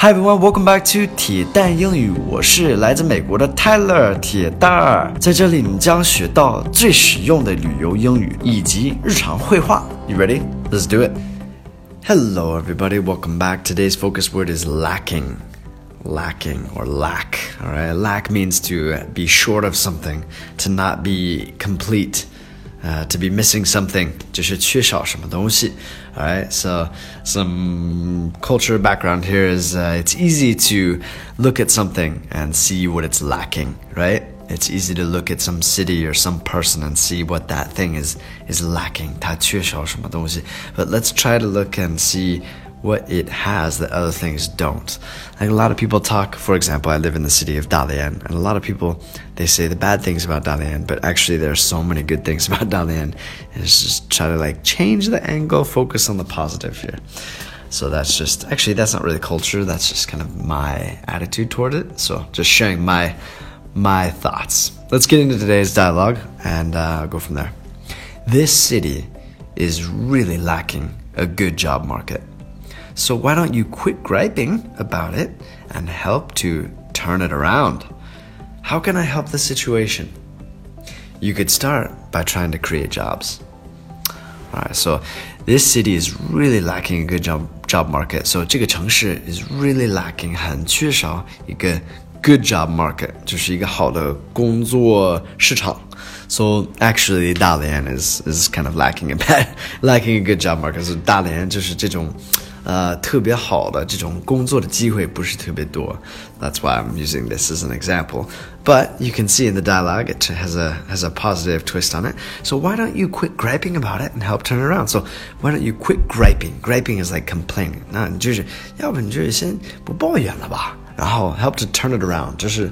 Hi everyone, welcome back to 铁蛋英语。我是来自美国的 Tyler 铁蛋儿，在这里你将学到最实用的旅游英语以及日常会话。You ready? Let's do it. Hello everybody, welcome back. Today's focus word is lacking. Lacking or lack. All right, lack means to be short of something, to not be complete. Uh, to be missing something, 就是缺少什么东西. All right, so some culture background here is uh, it's easy to look at something and see what it's lacking, right? It's easy to look at some city or some person and see what that thing is is lacking. 它缺少什么东西. But let's try to look and see what it has that other things don't. Like a lot of people talk, for example, I live in the city of Dalian, and a lot of people they say the bad things about Dalian, but actually there are so many good things about Dalian. And it's just try to like change the angle, focus on the positive here. So that's just actually that's not really culture. That's just kind of my attitude toward it. So just sharing my my thoughts. Let's get into today's dialogue and uh, go from there. This city is really lacking a good job market. So why don't you quit griping about it and help to turn it around? How can I help the situation? You could start by trying to create jobs. Alright, so this city is really lacking a good job job market. So 这个城市 is really lacking 很缺少一个 good job market，就是一个好的工作市场。So actually, Dalian is is kind of lacking a bad, lacking a good job market. So 大连就是这种。 呃特别好的这种工作的机会不是特别多。That's why I'm using this as an example. But you can see in the dialogue it has a has a positive twist on it. So why don't you quit griping about it and help turn it around? So why don't you quit griping? Griping is like complaining. 那你就是要不你就是先不抱怨了吧，然后 help to turn it around，就是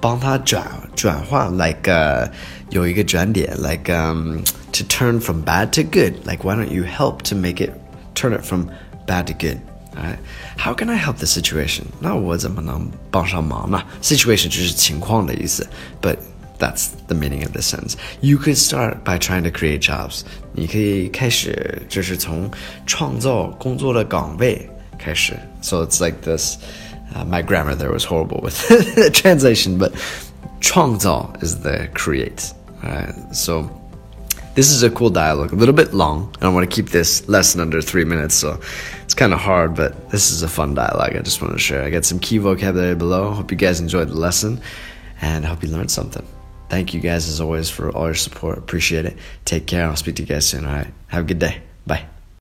帮他转转换，like、uh, 有一个转点，like um to turn from bad to good. Like why don't you help to make it turn it from bad to good. Alright, how can I help the situation? 那我怎么能帮上忙呢？Situation 只是情况的意思，but that's the meaning of the sentence. You could start by trying to create jobs. 你可以开始就是从创造工作的岗位开始。So it's like this. Uh, my grammar there was horrible with the translation, but 创造 is the create. Alright, so this is a cool dialogue, a little bit long, and I want to keep this lesson under three minutes, so it's kind of hard, but this is a fun dialogue. I just want to share. I got some key vocabulary below. Hope you guys enjoyed the lesson, and I hope you learned something. Thank you guys as always for all your support. Appreciate it. Take care. I'll speak to you guys soon. All right. Have a good day. Bye.